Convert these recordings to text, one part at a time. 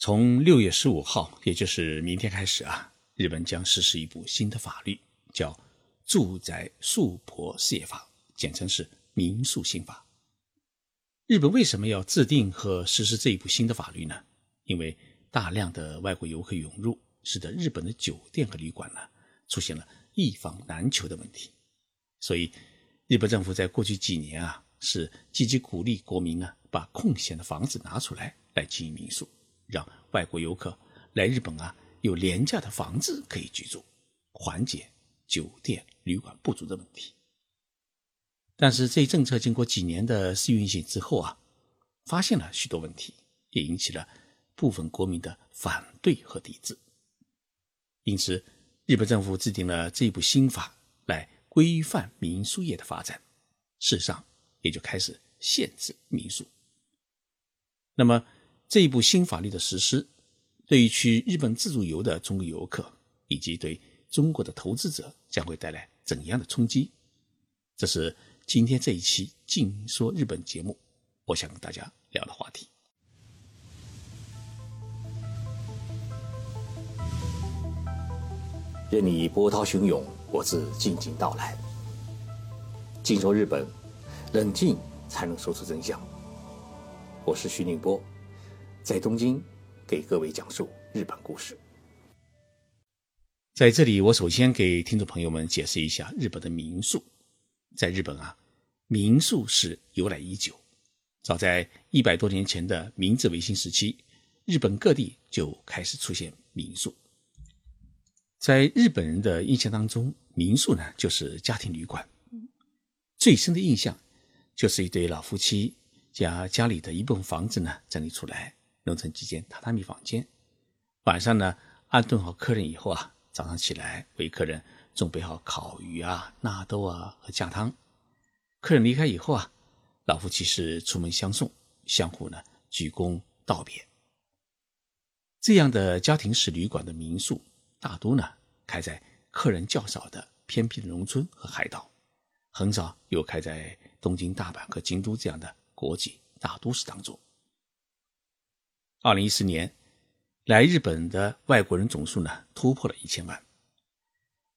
从六月十五号，也就是明天开始啊，日本将实施一部新的法律，叫《住宅宿泊事业法》，简称是民宿新法。日本为什么要制定和实施这一部新的法律呢？因为大量的外国游客涌入，使得日本的酒店和旅馆呢出现了一房难求的问题。所以，日本政府在过去几年啊，是积极鼓励国民呢把空闲的房子拿出来来经营民宿，让外国游客来日本啊有廉价的房子可以居住，缓解酒店旅馆不足的问题。但是这一政策经过几年的试运行之后啊，发现了许多问题，也引起了部分国民的反对和抵制。因此，日本政府制定了这部新法来规范民宿业的发展，事实上也就开始限制民宿。那么，这一部新法律的实施，对于去日本自助游的中国游客以及对中国的投资者将会带来怎样的冲击？这是。今天这一期《静说日本》节目，我想跟大家聊的话题。任你波涛汹涌，我自静静到来。静说日本，冷静才能说出真相。我是徐宁波，在东京给各位讲述日本故事。在这里，我首先给听众朋友们解释一下日本的民宿。在日本啊，民宿是由来已久。早在一百多年前的明治维新时期，日本各地就开始出现民宿。在日本人的印象当中，民宿呢就是家庭旅馆。最深的印象就是一对老夫妻将家里的一部分房子呢整理出来，弄成几间榻榻米房间。晚上呢安顿好客人以后啊，早上起来为客人。准备好烤鱼啊、纳豆啊和酱汤。客人离开以后啊，老夫妻是出门相送，相互呢鞠躬道别。这样的家庭式旅馆的民宿，大多呢开在客人较少的偏僻的农村和海岛，很少有开在东京、大阪和京都这样的国际大都市当中。二零一四年，来日本的外国人总数呢突破了一千万。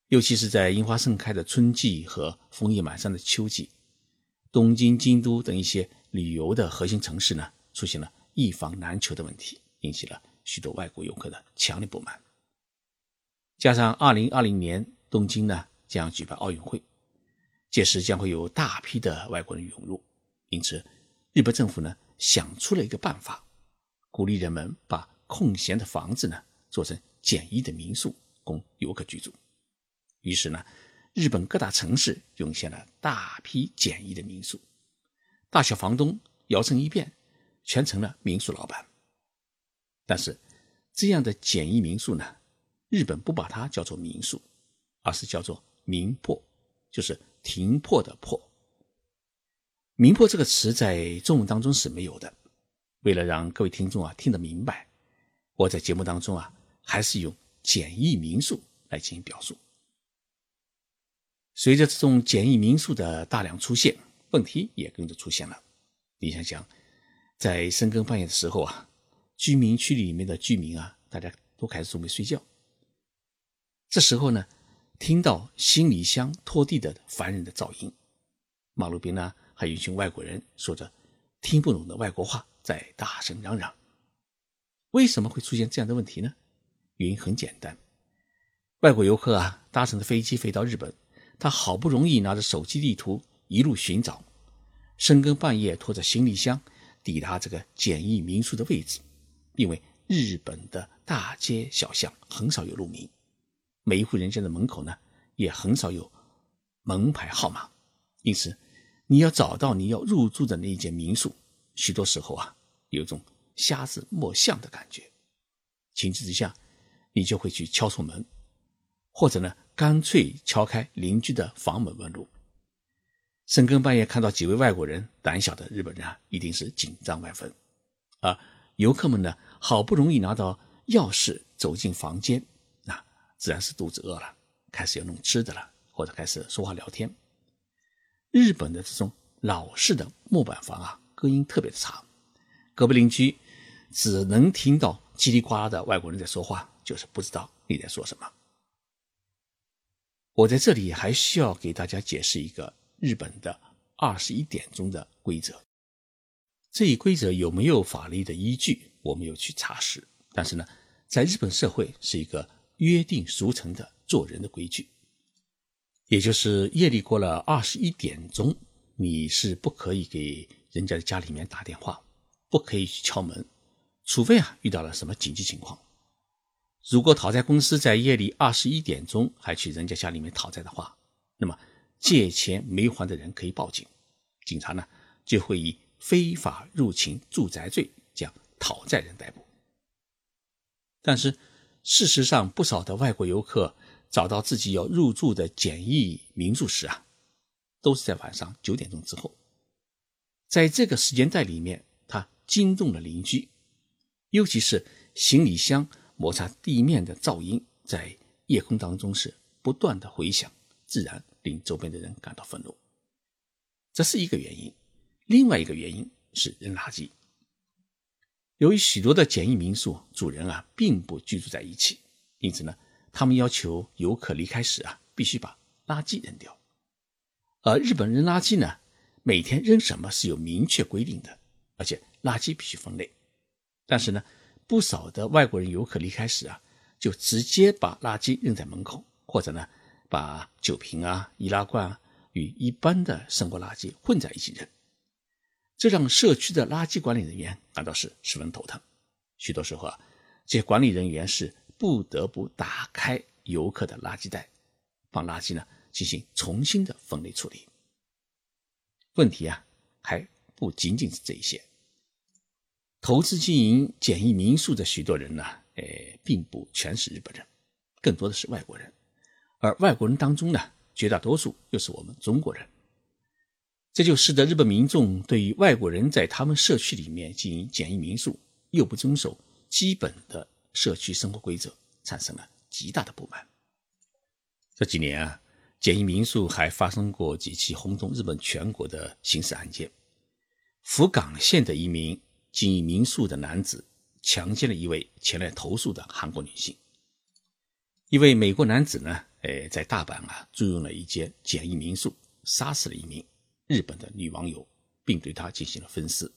尤其是在樱花盛开的春季和枫叶满山的秋季，东京、京都等一些旅游的核心城市呢，出现了一房难求的问题，引起了许多外国游客的强烈不满。加上2020年东京呢将举办奥运会，届时将会有大批的外国人涌入，因此日本政府呢想出了一个办法，鼓励人们把空闲的房子呢做成简易的民宿，供游客居住。于是呢，日本各大城市涌现了大批简易的民宿，大小房东摇身一变，全成了民宿老板。但是，这样的简易民宿呢，日本不把它叫做民宿，而是叫做民泊，就是停泊的泊。民泊这个词在中文当中是没有的。为了让各位听众啊听得明白，我在节目当中啊还是用简易民宿来进行表述。随着这种简易民宿的大量出现，问题也跟着出现了。你想想，在深更半夜的时候啊，居民区里面的居民啊，大家都开始准备睡觉。这时候呢，听到行李箱拖地的烦人的噪音，马路边呢还有一群外国人说着听不懂的外国话，在大声嚷嚷。为什么会出现这样的问题呢？原因很简单，外国游客啊，搭乘的飞机飞到日本。他好不容易拿着手机地图一路寻找，深更半夜拖着行李箱抵达这个简易民宿的位置。因为日本的大街小巷很少有路名，每一户人家的门口呢也很少有门牌号码，因此你要找到你要入住的那一间民宿，许多时候啊有种瞎子摸象的感觉。情急之下，你就会去敲错门，或者呢？干脆敲开邻居的房门问路。深更半夜看到几位外国人，胆小的日本人啊，一定是紧张万分。而游客们呢，好不容易拿到钥匙走进房间，那自然是肚子饿了，开始要弄吃的了，或者开始说话聊天。日本的这种老式的木板房啊，隔音特别的差，隔壁邻居只能听到叽里呱啦的外国人在说话，就是不知道你在说什么。我在这里还需要给大家解释一个日本的二十一点钟的规则。这一规则有没有法律的依据，我没有去查实。但是呢，在日本社会是一个约定俗成的做人的规矩，也就是夜里过了二十一点钟，你是不可以给人家的家里面打电话，不可以去敲门，除非啊遇到了什么紧急情况。如果讨债公司在夜里二十一点钟还去人家家里面讨债的话，那么借钱没还的人可以报警，警察呢就会以非法入侵住宅罪将讨债人逮捕。但是事实上，不少的外国游客找到自己要入住的简易民宿时啊，都是在晚上九点钟之后，在这个时间带里面，他惊动了邻居，尤其是行李箱。摩擦地面的噪音在夜空当中是不断的回响，自然令周边的人感到愤怒。这是一个原因，另外一个原因是扔垃圾。由于许多的简易民宿主人啊并不居住在一起，因此呢，他们要求游客离开时啊必须把垃圾扔掉。而日本扔垃圾呢，每天扔什么是有明确规定的，而且垃圾必须分类。但是呢。不少的外国人游客离开时啊，就直接把垃圾扔在门口，或者呢，把酒瓶啊、易拉罐啊与一般的生活垃圾混在一起扔，这让社区的垃圾管理人员感到是十分头疼。许多时候啊，这些管理人员是不得不打开游客的垃圾袋，放垃圾呢进行重新的分类处理。问题啊，还不仅仅是这一些。投资经营简易民宿的许多人呢，呃，并不全是日本人，更多的是外国人。而外国人当中呢，绝大多数又是我们中国人。这就使得日本民众对于外国人在他们社区里面经营简易民宿，又不遵守基本的社区生活规则，产生了极大的不满。这几年啊，简易民宿还发生过几起轰动日本全国的刑事案件。福冈县的一名。经营民宿的男子强奸了一位前来投诉的韩国女性。一位美国男子呢，呃，在大阪啊租用了一间简易民宿，杀死了一名日本的女网友，并对她进行了分尸。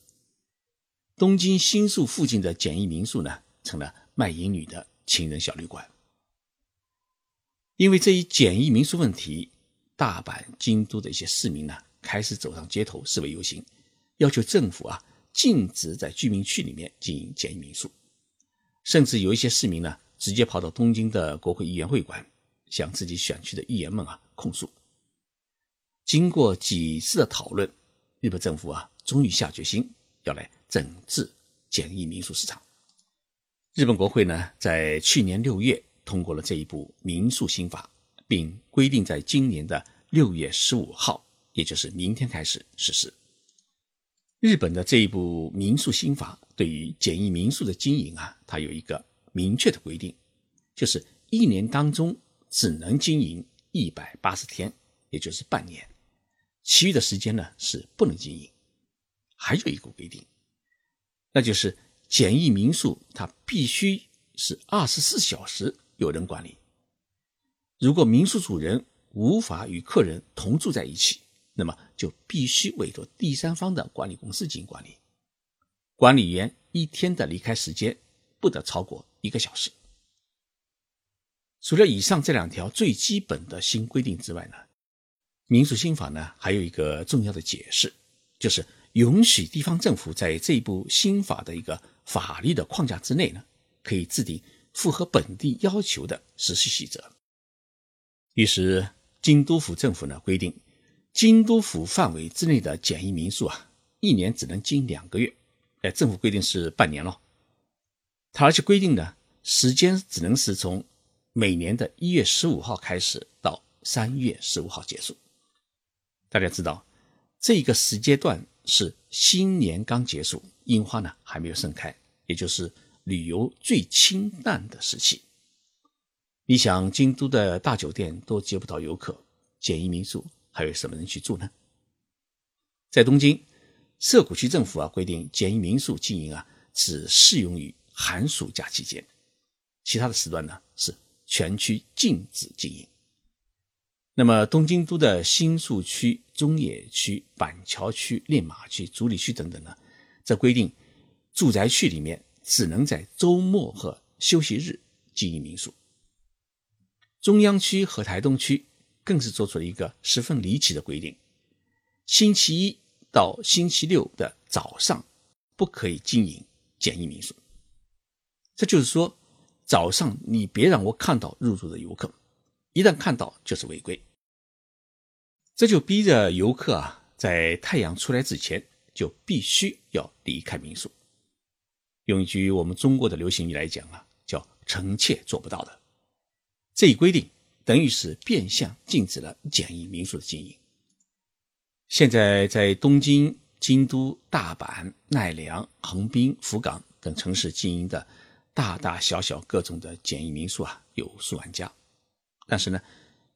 东京新宿附近的简易民宿呢，成了卖淫女的情人小旅馆。因为这一简易民宿问题，大阪、京都的一些市民呢，开始走上街头示威游行，要求政府啊。禁止在居民区里面经营简易民宿，甚至有一些市民呢，直接跑到东京的国会议员会馆，向自己选区的议员们啊控诉。经过几次的讨论，日本政府啊，终于下决心要来整治简易民宿市场。日本国会呢，在去年六月通过了这一部民宿新法，并规定在今年的六月十五号，也就是明天开始实施。日本的这一部民宿新法对于简易民宿的经营啊，它有一个明确的规定，就是一年当中只能经营一百八十天，也就是半年，其余的时间呢是不能经营。还有一个规定，那就是简易民宿它必须是二十四小时有人管理。如果民宿主人无法与客人同住在一起，那么就必须委托第三方的管理公司进行管理，管理员一天的离开时间不得超过一个小时。除了以上这两条最基本的新规定之外呢，民宿新法呢还有一个重要的解释，就是允许地方政府在这一部新法的一个法律的框架之内呢，可以制定符合本地要求的实施细则。于是京都府政府呢规定。京都府范围之内的简易民宿啊，一年只能经两个月，哎，政府规定是半年了。它而且规定呢，时间只能是从每年的一月十五号开始到三月十五号结束。大家知道，这个时间段是新年刚结束，樱花呢还没有盛开，也就是旅游最清淡的时期。你想，京都的大酒店都接不到游客，简易民宿。还有什么人去住呢？在东京涩谷区政府啊规定，简易民宿经营啊只适用于寒暑假期间，其他的时段呢是全区禁止经营。那么东京都的新宿区、中野区、板桥区、练马区、足里区等等呢，则规定住宅区里面只能在周末和休息日经营民宿。中央区和台东区更是做出了一个十分离奇的规定：星期一到星期六的早上不可以经营简易民宿。这就是说，早上你别让我看到入住的游客。一旦看到就是违规，这就逼着游客啊，在太阳出来之前就必须要离开民宿。用一句我们中国的流行语来讲啊，叫“臣妾做不到的”。这一规定等于是变相禁止了简易民宿的经营。现在在东京、京都、大阪、奈良、横滨、福冈等城市经营的大大小小各种的简易民宿啊，有数万家。但是呢，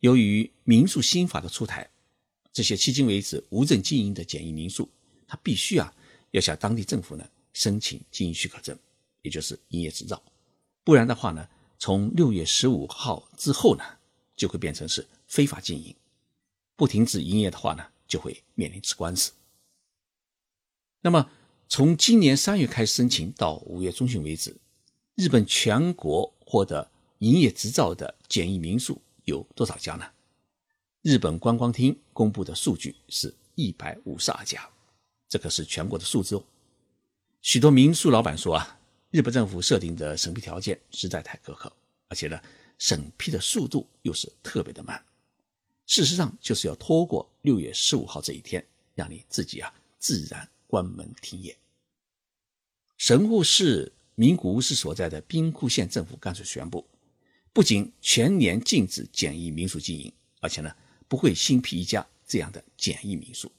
由于民宿新法的出台，这些迄今为止无证经营的简易民宿，它必须啊要向当地政府呢申请经营许可证，也就是营业执照，不然的话呢，从六月十五号之后呢，就会变成是非法经营，不停止营业的话呢，就会面临吃官司。那么从今年三月开始申请到五月中旬为止，日本全国获得。营业执照的简易民宿有多少家呢？日本观光厅公布的数据是一百五十二家，这可是全国的数字哦。许多民宿老板说啊，日本政府设定的审批条件实在太苛刻，而且呢，审批的速度又是特别的慢。事实上，就是要拖过六月十五号这一天，让你自己啊自然关门停业。神户市名古屋市所在的兵库县政府干脆宣布。不仅全年禁止简易民宿经营，而且呢不会新批一家这样的简易民宿。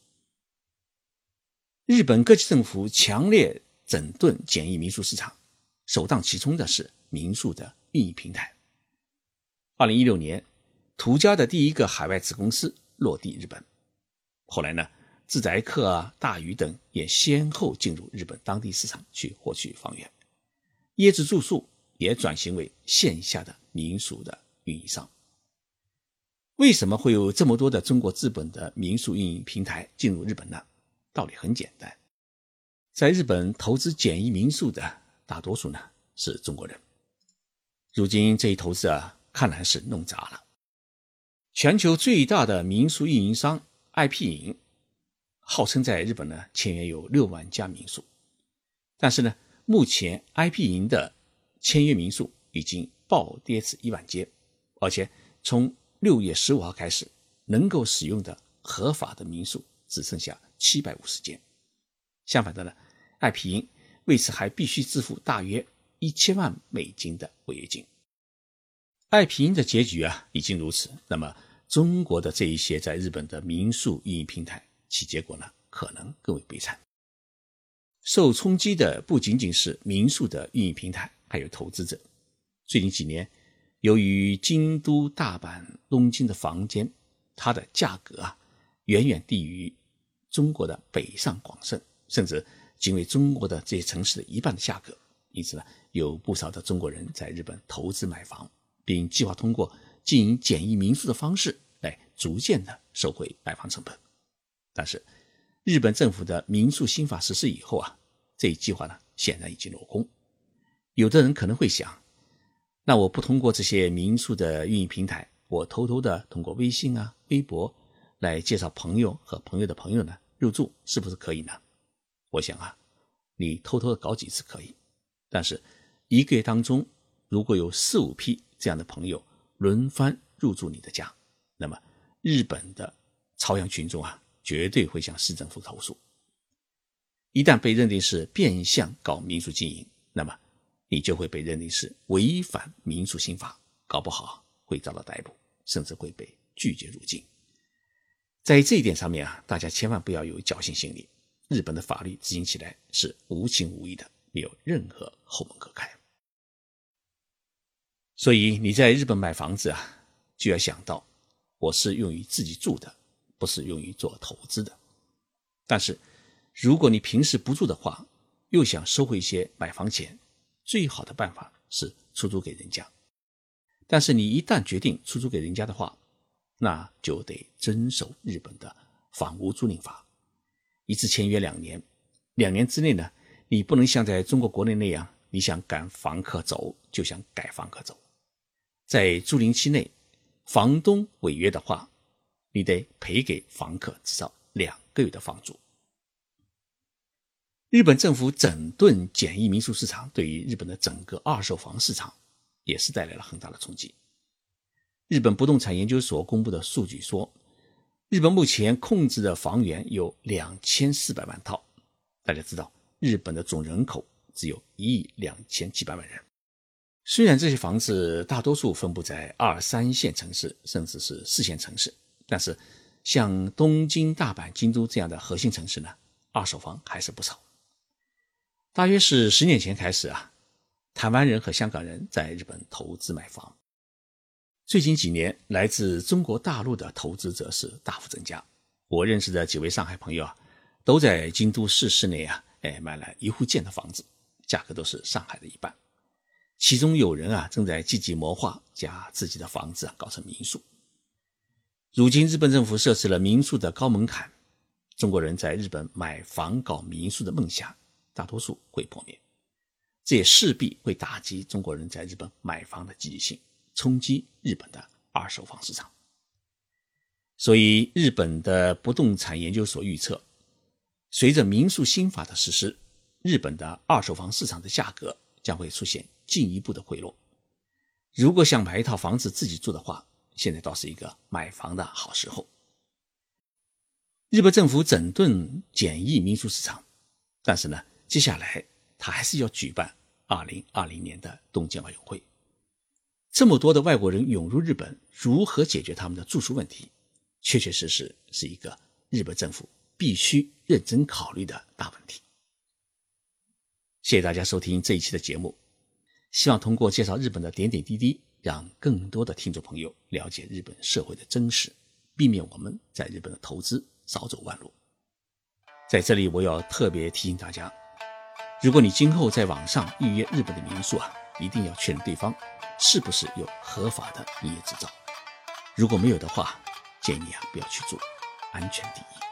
日本各级政府强烈整顿简易民宿市场，首当其冲的是民宿的运营平台。二零一六年，途家的第一个海外子公司落地日本，后来呢，自宅客啊、大宇等也先后进入日本当地市场去获取房源，椰子住宿也转型为线下的。民宿的运营商，为什么会有这么多的中国资本的民宿运营平台进入日本呢？道理很简单，在日本投资简易民宿的大多数呢是中国人。如今这一投资啊，看来是弄砸了。全球最大的民宿运营商 iP 营，号称在日本呢签约有六万家民宿，但是呢，目前 iP 营的签约民宿已经。暴跌至一万间，而且从六月十五号开始，能够使用的合法的民宿只剩下七百五十间。相反的呢，爱皮因为此还必须支付大约一千万美金的违约金。爱皮营的结局啊，已经如此，那么中国的这一些在日本的民宿运营平台，其结果呢，可能更为悲惨。受冲击的不仅仅是民宿的运营平台，还有投资者。最近几年，由于京都、大阪、东京的房间，它的价格啊，远远低于中国的北上广深，甚至仅为中国的这些城市的一半的价格。因此呢，有不少的中国人在日本投资买房，并计划通过经营简易民宿的方式来逐渐的收回买房成本。但是，日本政府的民宿新法实施以后啊，这一计划呢，显然已经落空。有的人可能会想。那我不通过这些民宿的运营平台，我偷偷的通过微信啊、微博来介绍朋友和朋友的朋友呢入住，是不是可以呢？我想啊，你偷偷的搞几次可以，但是一个月当中如果有四五批这样的朋友轮番入住你的家，那么日本的朝阳群众啊绝对会向市政府投诉。一旦被认定是变相搞民宿经营，那么。你就会被认定是违反民宿刑法，搞不好会遭到逮捕，甚至会被拒绝入境。在这一点上面啊，大家千万不要有侥幸心理。日本的法律执行起来是无情无义的，没有任何后门可开。所以你在日本买房子啊，就要想到，我是用于自己住的，不是用于做投资的。但是，如果你平时不住的话，又想收回一些买房钱。最好的办法是出租给人家。但是你一旦决定出租给人家的话，那就得遵守日本的房屋租赁法，一次签约两年，两年之内呢，你不能像在中国国内那样，你想赶房客走就想赶房客走。在租赁期内，房东违约的话，你得赔给房客至少两个月的房租。日本政府整顿简易民宿市场，对于日本的整个二手房市场。也是带来了很大的冲击。日本不动产研究所公布的数据说，日本目前控制的房源有两千四百万套。大家知道，日本的总人口只有一亿两千七百万人。虽然这些房子大多数分布在二三线城市，甚至是四线城市，但是像东京、大阪、京都这样的核心城市呢，二手房还是不少。大约是十年前开始啊。台湾人和香港人在日本投资买房，最近几年来自中国大陆的投资者是大幅增加。我认识的几位上海朋友啊，都在京都市市内啊，哎买了一户建的房子，价格都是上海的一半。其中有人啊正在积极谋划将自己的房子搞成民宿。如今日本政府设置了民宿的高门槛，中国人在日本买房搞民宿的梦想，大多数会破灭。这也势必会打击中国人在日本买房的积极性，冲击日本的二手房市场。所以，日本的不动产研究所预测，随着民宿新法的实施，日本的二手房市场的价格将会出现进一步的回落。如果想买一套房子自己住的话，现在倒是一个买房的好时候。日本政府整顿简易民宿市场，但是呢，接下来他还是要举办。二零二零年的东京奥运会，这么多的外国人涌入日本，如何解决他们的住宿问题？确确实实是一个日本政府必须认真考虑的大问题。谢谢大家收听这一期的节目，希望通过介绍日本的点点滴滴，让更多的听众朋友了解日本社会的真实，避免我们在日本的投资少走弯路。在这里，我要特别提醒大家。如果你今后在网上预约日本的民宿啊，一定要确认对方是不是有合法的营业执照。如果没有的话，建议啊不要去做，安全第一。